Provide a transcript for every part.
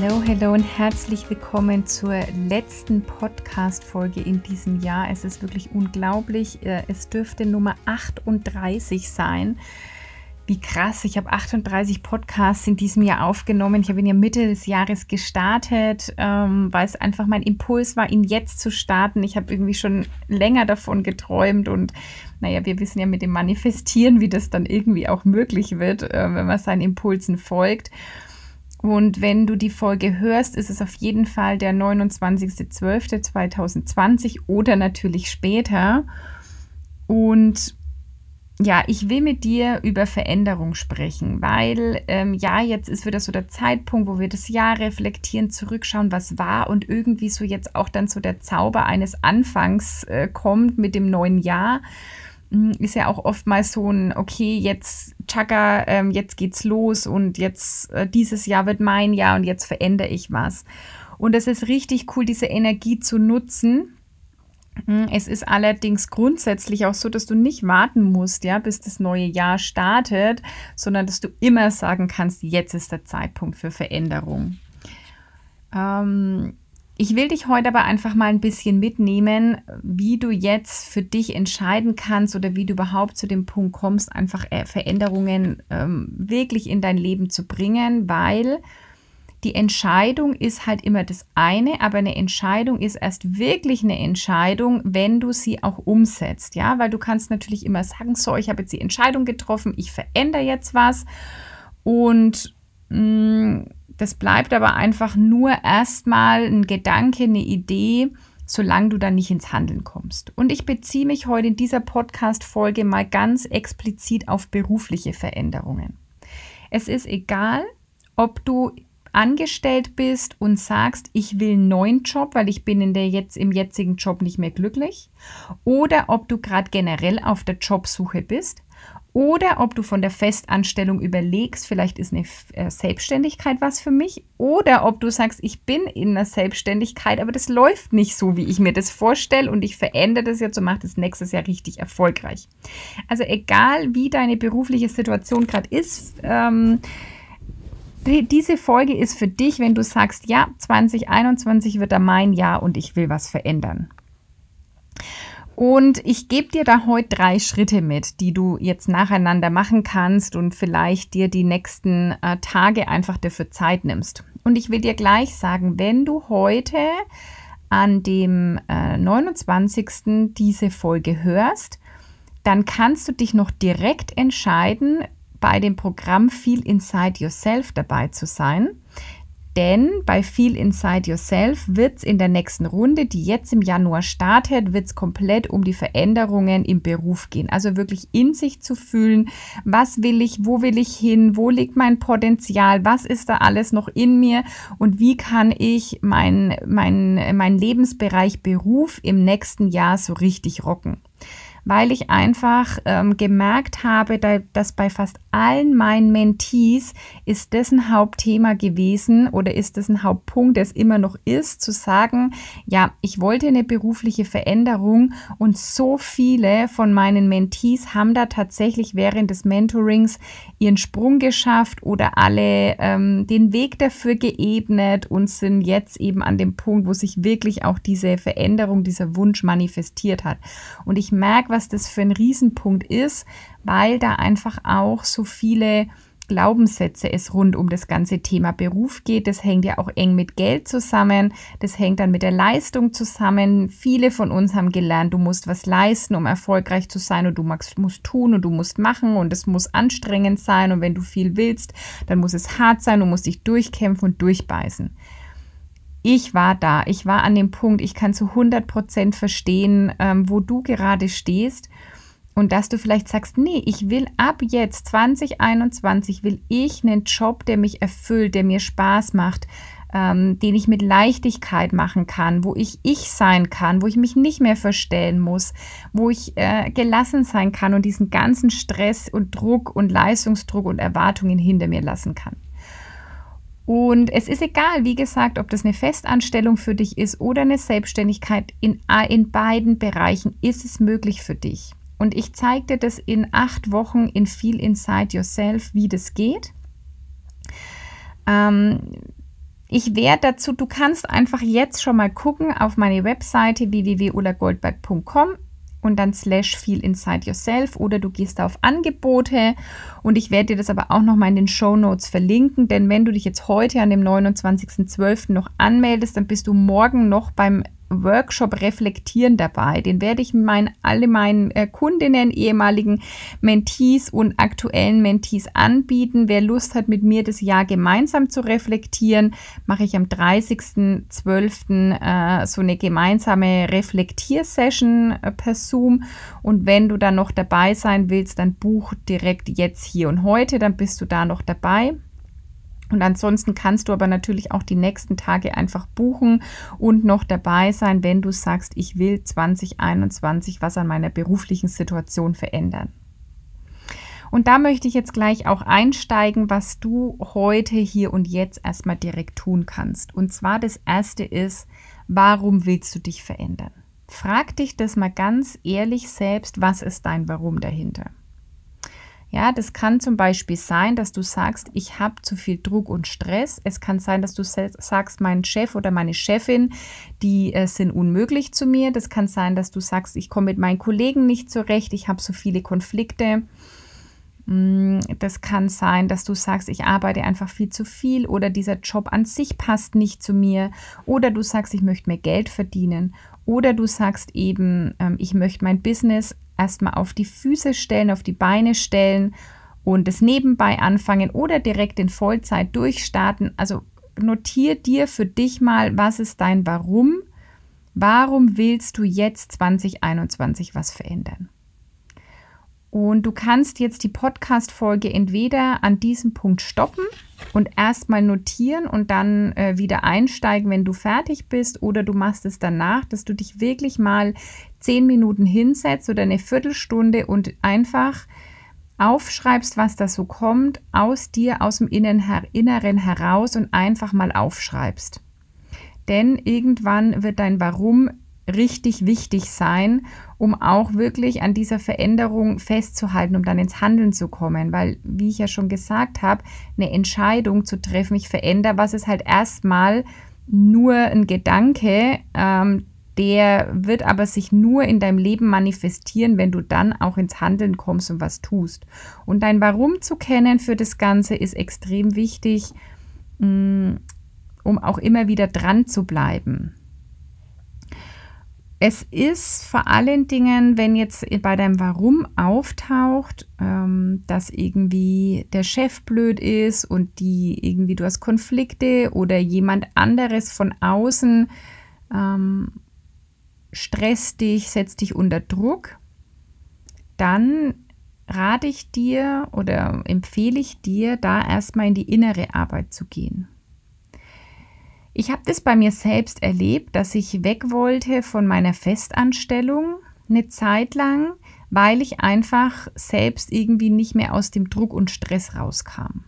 Hallo, hallo und herzlich willkommen zur letzten Podcast-Folge in diesem Jahr. Es ist wirklich unglaublich. Äh, es dürfte Nummer 38 sein. Wie krass, ich habe 38 Podcasts in diesem Jahr aufgenommen. Ich habe ihn ja Mitte des Jahres gestartet, ähm, weil es einfach mein Impuls war, ihn jetzt zu starten. Ich habe irgendwie schon länger davon geträumt und naja, wir wissen ja mit dem Manifestieren, wie das dann irgendwie auch möglich wird, äh, wenn man seinen Impulsen folgt. Und wenn du die Folge hörst, ist es auf jeden Fall der 29.12.2020 oder natürlich später. Und ja, ich will mit dir über Veränderung sprechen, weil ähm, ja, jetzt ist wieder so der Zeitpunkt, wo wir das Jahr reflektieren, zurückschauen, was war und irgendwie so jetzt auch dann so der Zauber eines Anfangs äh, kommt mit dem neuen Jahr. Hm, ist ja auch oftmals so ein, okay, jetzt Chaka, ähm, jetzt geht's los und jetzt äh, dieses Jahr wird mein Jahr und jetzt verändere ich was. Und es ist richtig cool, diese Energie zu nutzen. Hm, es ist allerdings grundsätzlich auch so, dass du nicht warten musst, ja, bis das neue Jahr startet, sondern dass du immer sagen kannst, jetzt ist der Zeitpunkt für Veränderung. Ähm, ich will dich heute aber einfach mal ein bisschen mitnehmen, wie du jetzt für dich entscheiden kannst oder wie du überhaupt zu dem Punkt kommst, einfach äh, Veränderungen ähm, wirklich in dein Leben zu bringen, weil die Entscheidung ist halt immer das eine, aber eine Entscheidung ist erst wirklich eine Entscheidung, wenn du sie auch umsetzt, ja, weil du kannst natürlich immer sagen, so, ich habe jetzt die Entscheidung getroffen, ich verändere jetzt was und mh, mm, das bleibt aber einfach nur erstmal ein Gedanke, eine Idee, solange du dann nicht ins Handeln kommst. Und ich beziehe mich heute in dieser Podcast-Folge mal ganz explizit auf berufliche Veränderungen. Es ist egal, ob du angestellt bist und sagst, ich will einen neuen Job, weil ich bin in der jetzt im jetzigen Job nicht mehr glücklich, oder ob du gerade generell auf der Jobsuche bist oder ob du von der Festanstellung überlegst, vielleicht ist eine äh, Selbstständigkeit was für mich, oder ob du sagst, ich bin in einer Selbstständigkeit, aber das läuft nicht so, wie ich mir das vorstelle und ich verändere das jetzt und mache das nächstes Jahr richtig erfolgreich. Also egal, wie deine berufliche Situation gerade ist, ähm, diese Folge ist für dich, wenn du sagst, ja, 2021 wird da mein Jahr und ich will was verändern. Und ich gebe dir da heute drei Schritte mit, die du jetzt nacheinander machen kannst und vielleicht dir die nächsten äh, Tage einfach dafür Zeit nimmst. Und ich will dir gleich sagen, wenn du heute an dem äh, 29. diese Folge hörst, dann kannst du dich noch direkt entscheiden, bei dem Programm Feel Inside Yourself dabei zu sein. Denn bei Feel Inside Yourself wird es in der nächsten Runde, die jetzt im Januar startet, wird es komplett um die Veränderungen im Beruf gehen. Also wirklich in sich zu fühlen, was will ich, wo will ich hin, wo liegt mein Potenzial, was ist da alles noch in mir und wie kann ich mein, mein, mein Lebensbereich Beruf im nächsten Jahr so richtig rocken weil ich einfach ähm, gemerkt habe, da, dass bei fast allen meinen Mentees ist das ein Hauptthema gewesen oder ist das ein Hauptpunkt, der es immer noch ist, zu sagen, ja, ich wollte eine berufliche Veränderung und so viele von meinen Mentees haben da tatsächlich während des Mentorings ihren Sprung geschafft oder alle ähm, den Weg dafür geebnet und sind jetzt eben an dem Punkt, wo sich wirklich auch diese Veränderung, dieser Wunsch manifestiert hat. Und ich merke, was das für ein Riesenpunkt ist, weil da einfach auch so viele Glaubenssätze es rund um das ganze Thema Beruf geht. Das hängt ja auch eng mit Geld zusammen. Das hängt dann mit der Leistung zusammen. Viele von uns haben gelernt, du musst was leisten, um erfolgreich zu sein und du musst tun und du musst machen und es muss anstrengend sein und wenn du viel willst, dann muss es hart sein, du musst dich durchkämpfen und durchbeißen ich war da, ich war an dem Punkt, ich kann zu 100 Prozent verstehen, ähm, wo du gerade stehst. Und dass du vielleicht sagst, nee, ich will ab jetzt 2021 will ich einen Job, der mich erfüllt, der mir Spaß macht, ähm, den ich mit Leichtigkeit machen kann, wo ich ich sein kann, wo ich mich nicht mehr verstellen muss, wo ich äh, gelassen sein kann und diesen ganzen Stress und Druck und Leistungsdruck und Erwartungen hinter mir lassen kann. Und es ist egal, wie gesagt, ob das eine Festanstellung für dich ist oder eine Selbstständigkeit. In, in beiden Bereichen ist es möglich für dich. Und ich zeige dir das in acht Wochen in Feel Inside Yourself, wie das geht. Ähm, ich werde dazu, du kannst einfach jetzt schon mal gucken auf meine Webseite www.ulagoldberg.com und dann slash feel inside yourself oder du gehst auf Angebote und ich werde dir das aber auch nochmal in den Show Notes verlinken, denn wenn du dich jetzt heute an dem 29.12. noch anmeldest, dann bist du morgen noch beim Workshop Reflektieren dabei. Den werde ich mein, alle meinen äh, Kundinnen, ehemaligen Mentees und aktuellen Mentees anbieten. Wer Lust hat, mit mir das Jahr gemeinsam zu reflektieren, mache ich am 30.12. Äh, so eine gemeinsame Reflektiersession äh, per Zoom. Und wenn du dann noch dabei sein willst, dann buch direkt jetzt hier und heute, dann bist du da noch dabei. Und ansonsten kannst du aber natürlich auch die nächsten Tage einfach buchen und noch dabei sein, wenn du sagst, ich will 2021 was an meiner beruflichen Situation verändern. Und da möchte ich jetzt gleich auch einsteigen, was du heute, hier und jetzt erstmal direkt tun kannst. Und zwar das Erste ist, warum willst du dich verändern? Frag dich das mal ganz ehrlich selbst, was ist dein Warum dahinter? Ja, das kann zum Beispiel sein, dass du sagst, ich habe zu viel Druck und Stress. Es kann sein, dass du sagst, mein Chef oder meine Chefin, die äh, sind unmöglich zu mir. Das kann sein, dass du sagst, ich komme mit meinen Kollegen nicht zurecht, ich habe so viele Konflikte. Mm, das kann sein, dass du sagst, ich arbeite einfach viel zu viel oder dieser Job an sich passt nicht zu mir oder du sagst, ich möchte mehr Geld verdienen oder du sagst eben, ähm, ich möchte mein Business erstmal auf die Füße stellen, auf die Beine stellen und es nebenbei anfangen oder direkt in Vollzeit durchstarten. Also notier dir für dich mal, was ist dein Warum? Warum willst du jetzt 2021 was verändern? Und du kannst jetzt die Podcast-Folge entweder an diesem Punkt stoppen und erstmal notieren und dann äh, wieder einsteigen, wenn du fertig bist, oder du machst es danach, dass du dich wirklich mal zehn Minuten hinsetzt oder eine Viertelstunde und einfach aufschreibst, was da so kommt, aus dir, aus dem Inneren heraus und einfach mal aufschreibst. Denn irgendwann wird dein Warum richtig wichtig sein, um auch wirklich an dieser Veränderung festzuhalten, um dann ins Handeln zu kommen. Weil, wie ich ja schon gesagt habe, eine Entscheidung zu treffen, ich verändere was, ist halt erstmal nur ein Gedanke, ähm, der wird aber sich nur in deinem Leben manifestieren, wenn du dann auch ins Handeln kommst und was tust. Und dein Warum zu kennen für das Ganze ist extrem wichtig, mm, um auch immer wieder dran zu bleiben. Es ist vor allen Dingen, wenn jetzt bei deinem Warum auftaucht, ähm, dass irgendwie der Chef blöd ist und die irgendwie du hast Konflikte oder jemand anderes von außen ähm, stresst dich, setzt dich unter Druck, dann rate ich dir oder empfehle ich dir, da erstmal in die innere Arbeit zu gehen. Ich habe das bei mir selbst erlebt, dass ich weg wollte von meiner Festanstellung eine Zeit lang, weil ich einfach selbst irgendwie nicht mehr aus dem Druck und Stress rauskam.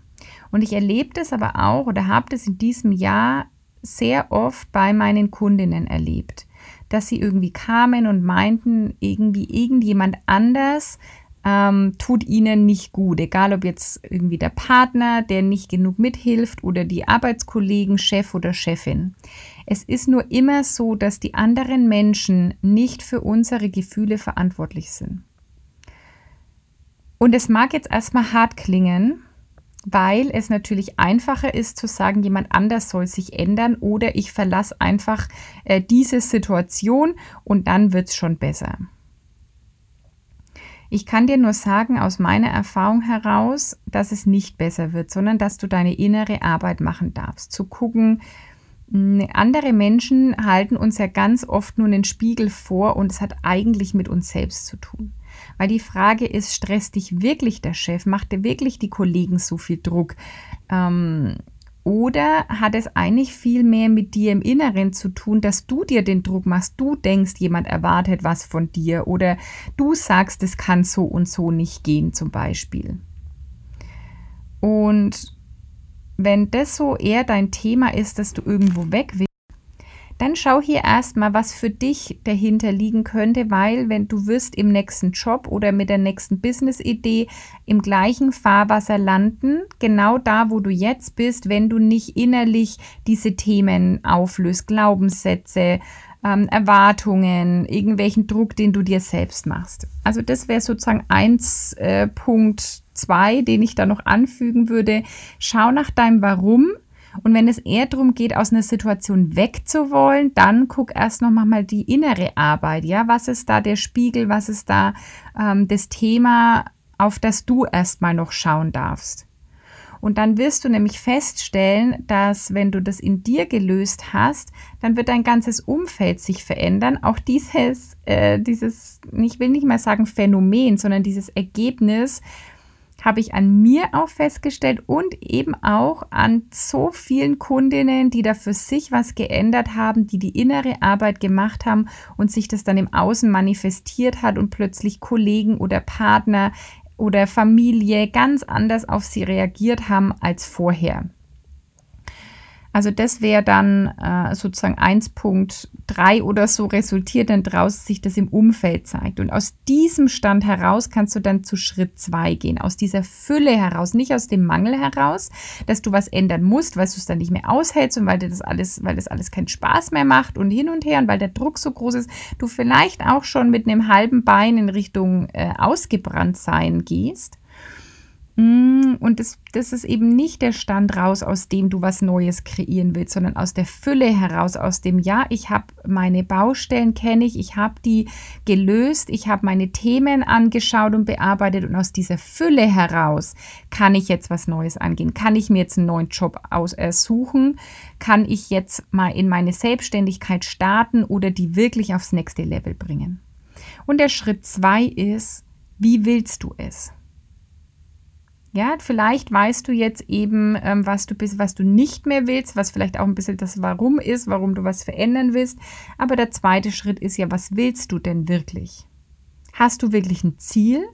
Und ich erlebe das aber auch oder habe das in diesem Jahr sehr oft bei meinen Kundinnen erlebt, dass sie irgendwie kamen und meinten, irgendwie irgendjemand anders ähm, tut ihnen nicht gut. Egal ob jetzt irgendwie der Partner, der nicht genug mithilft oder die Arbeitskollegen, Chef oder Chefin. Es ist nur immer so, dass die anderen Menschen nicht für unsere Gefühle verantwortlich sind. Und es mag jetzt erstmal hart klingen, weil es natürlich einfacher ist zu sagen, jemand anders soll sich ändern oder ich verlasse einfach äh, diese Situation und dann wird es schon besser. Ich kann dir nur sagen aus meiner Erfahrung heraus, dass es nicht besser wird, sondern dass du deine innere Arbeit machen darfst. Zu gucken, hm, andere Menschen halten uns ja ganz oft nur einen Spiegel vor und es hat eigentlich mit uns selbst zu tun. Weil die Frage ist, stresst dich wirklich der Chef? Macht dir wirklich die Kollegen so viel Druck? Ähm, Oder hat es eigentlich viel mehr mit dir im Inneren zu tun, dass du dir den Druck machst, du denkst, jemand erwartet was von dir oder du sagst, es kann so und so nicht gehen zum Beispiel. Und wenn das so eher dein Thema ist, dass du irgendwo weg willst, dann schau hier erstmal, was für dich dahinter liegen könnte, weil wenn du wirst im nächsten Job oder mit der nächsten Business-Idee im gleichen Fahrwasser landen, genau da, wo du jetzt bist, wenn du nicht innerlich diese Themen auflöst, Glaubenssätze, ähm, Erwartungen, irgendwelchen Druck, den du dir selbst machst. Also das wäre sozusagen 1.2, äh, den ich da noch anfügen würde. Schau nach deinem Warum und wenn es eher darum geht, aus einer Situation wegzuwollen, dann guck erst noch mal die innere Arbeit. Ja, was ist da der Spiegel? Was ist da ähm, das Thema, auf das du erstmal noch schauen darfst? Und dann wirst du nämlich feststellen, dass wenn du das in dir gelöst hast, dann wird dein ganzes Umfeld sich verändern. Auch dieses, äh, dieses, ich will nicht mal sagen Phänomen, sondern dieses Ergebnis habe ich an mir auch festgestellt und eben auch an so vielen Kundinnen, die da für sich was geändert haben, die die innere Arbeit gemacht haben und sich das dann im Außen manifestiert hat und plötzlich Kollegen oder Partner oder Familie ganz anders auf sie reagiert haben als vorher. Also das wäre dann äh, sozusagen 1.3 oder so resultiert dann daraus, sich das im Umfeld zeigt. Und aus diesem Stand heraus kannst du dann zu Schritt 2 gehen. Aus dieser Fülle heraus, nicht aus dem Mangel heraus, dass du was ändern musst, weil du es dann nicht mehr aushältst und weil dir das alles, weil das alles keinen Spaß mehr macht und hin und her und weil der Druck so groß ist, du vielleicht auch schon mit einem halben Bein in Richtung äh, ausgebrannt sein gehst und das, das ist eben nicht der Stand raus, aus dem du was Neues kreieren willst, sondern aus der Fülle heraus, aus dem Ja, ich habe meine Baustellen, kenne ich, ich habe die gelöst, ich habe meine Themen angeschaut und bearbeitet und aus dieser Fülle heraus kann ich jetzt was Neues angehen, kann ich mir jetzt einen neuen Job aussuchen, kann ich jetzt mal in meine Selbstständigkeit starten oder die wirklich aufs nächste Level bringen. Und der Schritt zwei ist, wie willst du es? Ja, vielleicht weißt du jetzt eben, ähm, was du bist, was du nicht mehr willst, was vielleicht auch ein bisschen das Warum ist, warum du was verändern willst. Aber der zweite Schritt ist ja, was willst du denn wirklich? Hast du wirklich ein Ziel?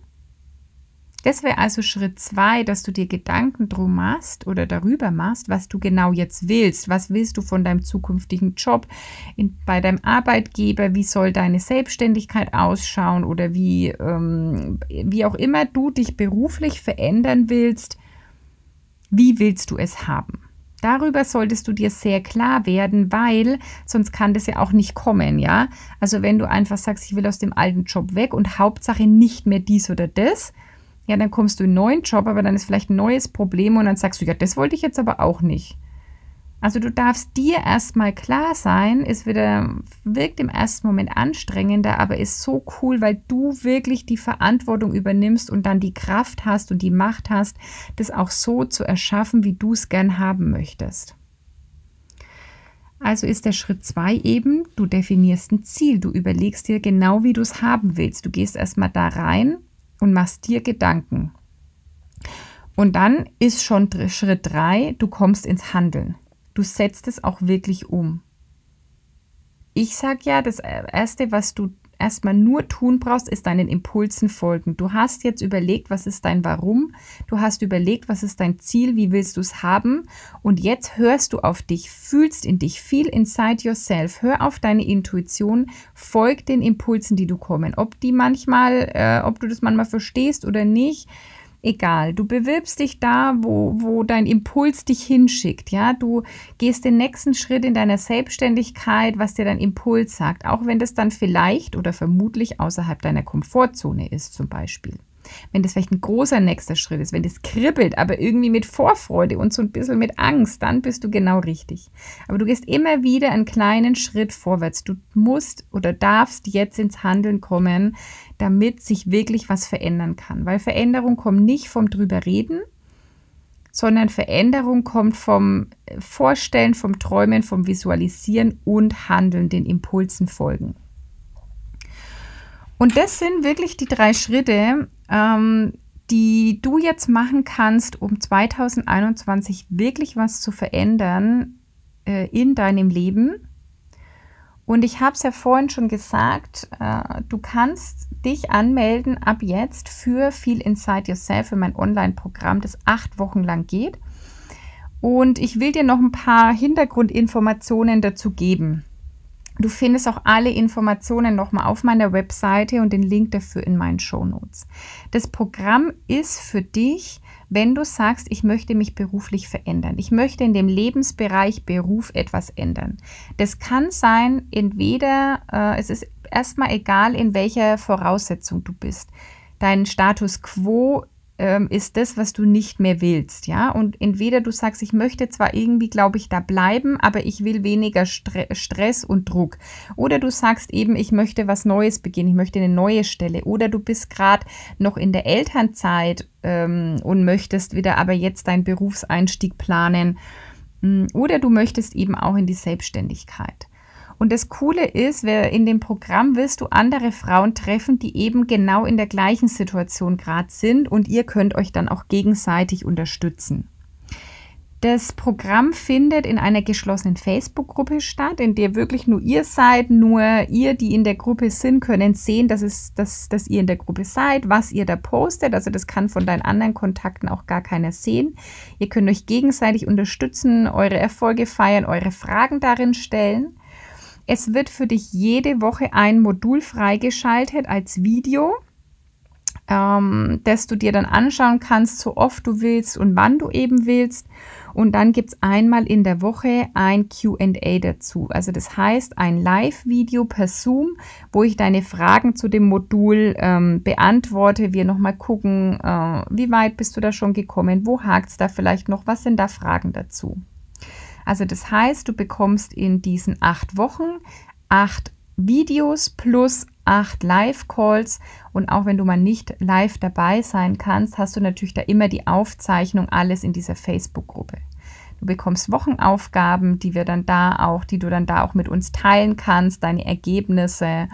Das wäre also Schritt zwei, dass du dir Gedanken drum machst oder darüber machst, was du genau jetzt willst. Was willst du von deinem zukünftigen Job in, bei deinem Arbeitgeber? Wie soll deine Selbstständigkeit ausschauen oder wie, ähm, wie auch immer du dich beruflich verändern willst? Wie willst du es haben? Darüber solltest du dir sehr klar werden, weil sonst kann das ja auch nicht kommen, ja? Also wenn du einfach sagst, ich will aus dem alten Job weg und Hauptsache nicht mehr dies oder das, ja, dann kommst du in einen neuen Job, aber dann ist vielleicht ein neues Problem und dann sagst du, ja, das wollte ich jetzt aber auch nicht. Also du darfst dir erstmal klar sein, ist wieder, wirkt im ersten Moment anstrengender, aber ist so cool, weil du wirklich die Verantwortung übernimmst und dann die Kraft hast und die Macht hast, das auch so zu erschaffen, wie du es gern haben möchtest. Also ist der Schritt zwei eben, du definierst ein Ziel, du überlegst dir genau, wie du es haben willst. Du gehst erstmal da rein und machst dir Gedanken. Und dann ist schon Schritt drei, du kommst ins Handeln. Du setzt es auch wirklich um. Ich sage ja, das Erste, was du erstmal nur tun brauchst, ist deinen Impulsen folgen. Du hast jetzt überlegt, was ist dein Warum, du hast überlegt, was ist dein Ziel, wie willst du es haben? Und jetzt hörst du auf dich, fühlst in dich, feel inside yourself, hör auf deine Intuition, folg den Impulsen, die du kommen. Ob die manchmal, äh, ob du das manchmal verstehst oder nicht, egal. Du bewirbst dich da, wo, wo dein Impuls dich hinschickt. Ja, du gehst den nächsten Schritt in deiner Selbstständigkeit, was dir dein Impuls sagt, auch wenn das dann vielleicht oder vermutlich außerhalb deiner Komfortzone ist, zum Beispiel wenn das vielleicht ein großer nächster Schritt ist, wenn das kribbelt, aber irgendwie mit Vorfreude und so ein bisschen mit Angst, dann bist du genau richtig. Aber du gehst immer wieder einen kleinen Schritt vorwärts. Du musst oder darfst jetzt ins Handeln kommen, damit sich wirklich was verändern kann. Weil Veränderung kommt nicht vom drüber reden, sondern Veränderung kommt vom Vorstellen, vom Träumen, vom Visualisieren und Handeln, den Impulsen folgen. Und das sind wirklich die drei Schritte, ähm, die du jetzt machen kannst, um 2021 wirklich was zu verändern äh, in deinem Leben. Und ich habe es ja vorhin schon gesagt, äh, du kannst dich anmelden ab jetzt für Feel Inside Yourself, für mein Online-Programm, das acht Wochen lang geht. Und ich will dir noch ein paar Hintergrundinformationen dazu geben. Du findest auch alle Informationen nochmal auf meiner Webseite und den Link dafür in meinen Show Notes. Das Programm ist für dich, wenn du sagst, ich möchte mich beruflich verändern. Ich möchte in dem Lebensbereich Beruf etwas ändern. Das kann sein, entweder, äh, es ist erstmal egal, in welcher Voraussetzung du bist. Dein Status quo ähm, ist das, was du nicht mehr willst, ja. Und entweder du sagst, ich möchte zwar irgendwie, glaube ich, da bleiben, aber ich will weniger Stre Stress und Druck. Oder du sagst eben, ich möchte was Neues beginnen, ich möchte eine neue Stelle. Oder du bist gerade noch in der Elternzeit ähm, und möchtest wieder aber jetzt deinen Berufseinstieg planen. Mm, oder du möchtest eben auch in die Selbstständigkeit. Und das Coole ist, in dem Programm wirst du andere Frauen treffen, die eben genau in der gleichen Situation gerade sind und ihr könnt euch dann auch gegenseitig unterstützen. Das Programm findet in einer geschlossenen Facebook-Gruppe statt, in der wirklich nur ihr seid. Nur ihr, die in der Gruppe sind, können sehen, dass, es, dass, dass ihr in der Gruppe seid, was ihr da postet. Also das kann von deinen anderen Kontakten auch gar keiner sehen. Ihr könnt euch gegenseitig unterstützen, eure Erfolge feiern, eure Fragen darin stellen. Es wird für dich jede Woche ein Modul freigeschaltet als Video, ähm, das du dir dann anschauen kannst, so oft du willst und wann du eben willst. Und dann gibt es einmal in der Woche ein QA dazu. Also das heißt ein Live-Video per Zoom, wo ich deine Fragen zu dem Modul ähm, beantworte. Wir nochmal gucken, äh, wie weit bist du da schon gekommen, wo hakt es da vielleicht noch, was sind da Fragen dazu. Also das heißt, du bekommst in diesen acht Wochen acht Videos plus acht Live-Calls. Und auch wenn du mal nicht live dabei sein kannst, hast du natürlich da immer die Aufzeichnung, alles in dieser Facebook-Gruppe. Du bekommst Wochenaufgaben, die wir dann da auch, die du dann da auch mit uns teilen kannst, deine Ergebnisse.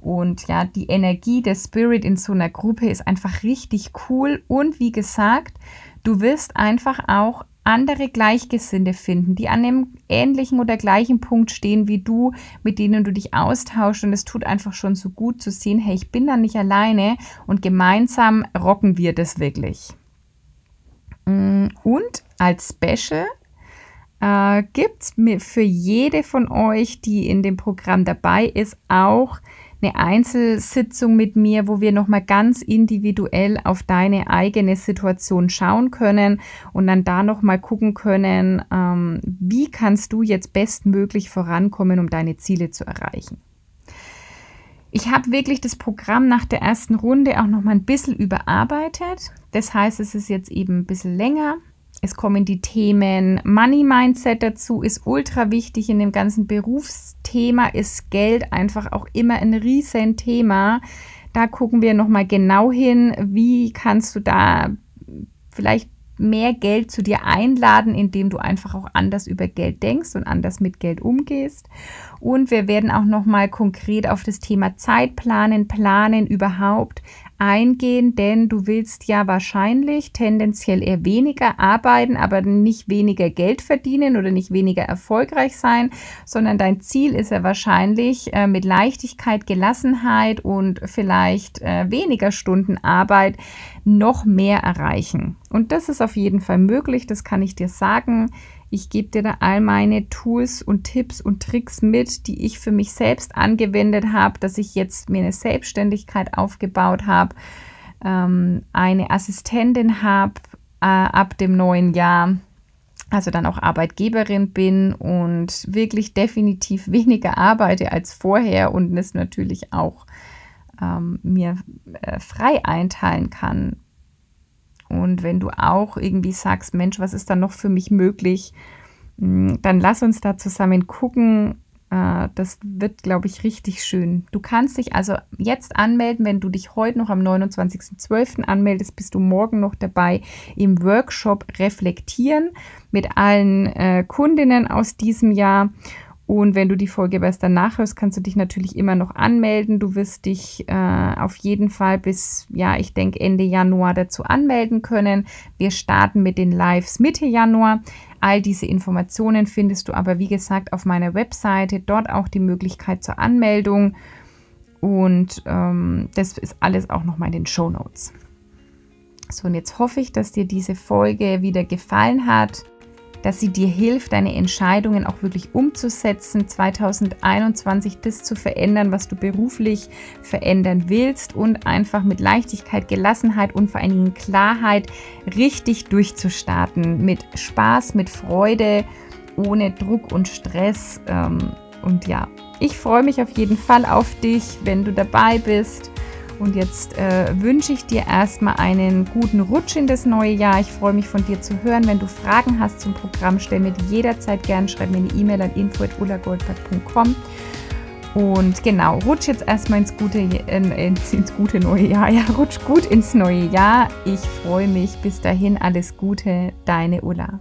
Und ja, die Energie, der Spirit in so einer Gruppe ist einfach richtig cool. Und wie gesagt, du wirst einfach auch andere Gleichgesinnte finden, die an einem ähnlichen oder gleichen Punkt stehen wie du, mit denen du dich austauschst. Und es tut einfach schon so gut zu sehen, hey, ich bin da nicht alleine und gemeinsam rocken wir das wirklich. Mm, und als Special äh, gibt es für jede von euch, die in dem Programm dabei ist, auch eine Einzelsitzung mit mir, wo wir nochmal ganz individuell auf deine eigene Situation schauen können und dann da nochmal gucken können, ähm, wie kannst du jetzt bestmöglich vorankommen, um deine Ziele zu erreichen. Ich habe wirklich das Programm nach der ersten Runde auch nochmal ein bisschen überarbeitet. Das heißt, es ist jetzt eben ein bisschen länger. Es kommen die Themen Money Mindset dazu, ist ultra wichtig in dem ganzen Berufsthema, ist Geld einfach auch immer ein riesen Thema. Da gucken wir nochmal genau hin, wie kannst du da vielleicht mehr Geld zu dir einladen, indem du einfach auch anders über Geld denkst und anders mit Geld umgehst. Und wir werden auch nochmal konkret auf das Thema Zeitplanen, Planen überhaupt eingehen, denn du willst ja wahrscheinlich tendenziell eher weniger arbeiten, aber nicht weniger Geld verdienen oder nicht weniger erfolgreich sein, sondern dein Ziel ist ja wahrscheinlich äh, mit Leichtigkeit, Gelassenheit und vielleicht äh, weniger Stunden Arbeit noch mehr erreichen. Und das ist auf jeden Fall möglich, das kann ich dir sagen. Ich gebe dir da all meine Tools und Tipps und Tricks mit, die ich für mich selbst angewendet habe, dass ich jetzt mir eine Selbstständigkeit aufgebaut habe, ähm, eine Assistentin habe äh, ab dem neuen Jahr, also dann auch Arbeitgeberin bin und wirklich definitiv weniger arbeite als vorher und es natürlich auch ähm, mir äh, frei einteilen kann und wenn du auch irgendwie sagst, Mensch, was ist da noch für mich möglich, hm, dann lass uns da zusammen gucken. Äh, das wird, glaube ich, richtig schön. Du kannst dich also jetzt anmelden. Wenn du dich heute noch am 29.12. anmeldest, bist du morgen noch dabei im Workshop Reflektieren mit allen äh, Kundinnen aus diesem Jahr. Und wenn du die Folge erst danach hörst, kannst du dich natürlich immer noch anmelden. Du wirst dich äh, auf jeden Fall bis, ja, ich denke Ende Januar dazu anmelden können. Wir starten mit den Lives Mitte Januar. All diese Informationen findest du aber, wie gesagt, auf meiner Webseite. Dort auch die Möglichkeit zur Anmeldung. Und ähm, das ist alles auch nochmal in den Show Notes. So, und jetzt hoffe ich, dass dir diese Folge wieder gefallen hat dass sie dir hilft, deine Entscheidungen auch wirklich umzusetzen, 2021 das zu verändern, was du beruflich verändern willst und einfach mit Leichtigkeit, Gelassenheit und vor allen Dingen Klarheit richtig durchzustarten. Mit Spaß, mit Freude, ohne Druck und Stress. Ähm, und ja, ich freue mich auf jeden Fall auf dich, wenn du dabei bist. Und jetzt äh, wünsche ich dir erstmal einen guten Rutsch in das neue Jahr. Ich freue mich von dir zu hören. Wenn du Fragen hast zum Programm, stell mir die jederzeit gerne. Schreib mir eine E-Mail an info.ulagoldberg.com. Und genau, rutsch jetzt erstmal ins gute, ins, ins gute neue Jahr. Ja, rutsch gut ins neue Jahr. Ich freue mich. Bis dahin alles Gute, deine Ulla.